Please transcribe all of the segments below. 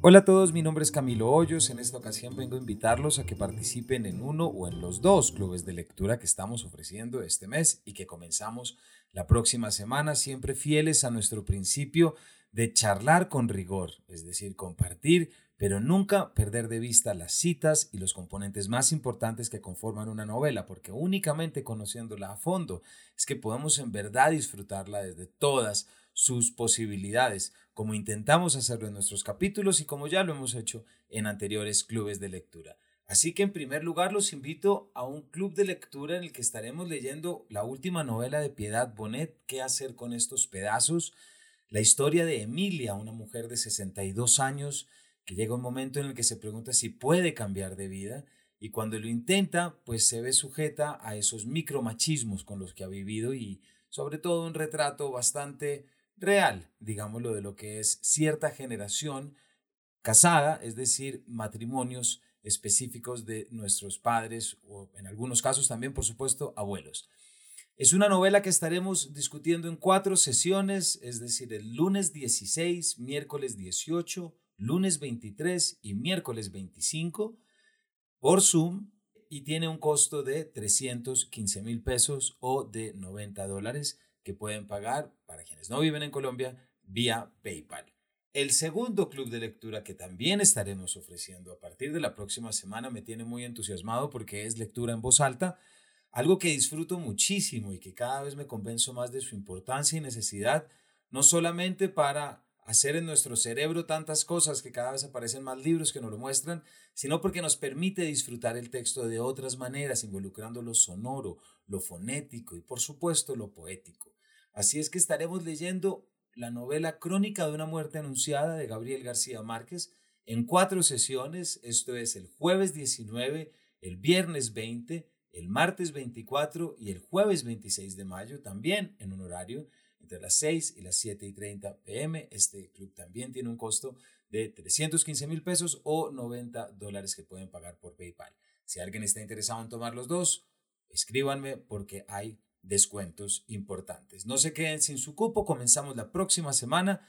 Hola a todos, mi nombre es Camilo Hoyos. En esta ocasión vengo a invitarlos a que participen en uno o en los dos clubes de lectura que estamos ofreciendo este mes y que comenzamos la próxima semana, siempre fieles a nuestro principio de charlar con rigor, es decir, compartir, pero nunca perder de vista las citas y los componentes más importantes que conforman una novela, porque únicamente conociéndola a fondo es que podemos en verdad disfrutarla desde todas sus posibilidades, como intentamos hacerlo en nuestros capítulos y como ya lo hemos hecho en anteriores clubes de lectura. Así que en primer lugar los invito a un club de lectura en el que estaremos leyendo la última novela de Piedad Bonet, ¿Qué hacer con estos pedazos? La historia de Emilia, una mujer de 62 años que llega un momento en el que se pregunta si puede cambiar de vida y cuando lo intenta, pues se ve sujeta a esos micromachismos con los que ha vivido y sobre todo un retrato bastante real, digámoslo, de lo que es cierta generación casada, es decir, matrimonios específicos de nuestros padres o en algunos casos también, por supuesto, abuelos. Es una novela que estaremos discutiendo en cuatro sesiones, es decir, el lunes 16, miércoles 18, lunes 23 y miércoles 25 por Zoom y tiene un costo de 315 mil pesos o de 90 dólares que pueden pagar, para quienes no viven en Colombia, vía PayPal. El segundo club de lectura que también estaremos ofreciendo a partir de la próxima semana me tiene muy entusiasmado porque es lectura en voz alta, algo que disfruto muchísimo y que cada vez me convenzo más de su importancia y necesidad, no solamente para hacer en nuestro cerebro tantas cosas que cada vez aparecen más libros que nos lo muestran, sino porque nos permite disfrutar el texto de otras maneras, involucrando lo sonoro, lo fonético y por supuesto lo poético. Así es que estaremos leyendo la novela Crónica de una muerte anunciada de Gabriel García Márquez en cuatro sesiones, esto es el jueves 19, el viernes 20, el martes 24 y el jueves 26 de mayo, también en un horario entre las 6 y las 7 y 30 pm. Este club también tiene un costo de 315 mil pesos o 90 dólares que pueden pagar por PayPal. Si alguien está interesado en tomar los dos, escríbanme porque hay descuentos importantes. No se queden sin su cupo, comenzamos la próxima semana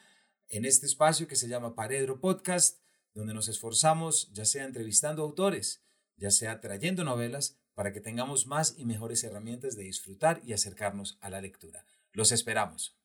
en este espacio que se llama Paredro Podcast, donde nos esforzamos ya sea entrevistando autores, ya sea trayendo novelas, para que tengamos más y mejores herramientas de disfrutar y acercarnos a la lectura. Los esperamos.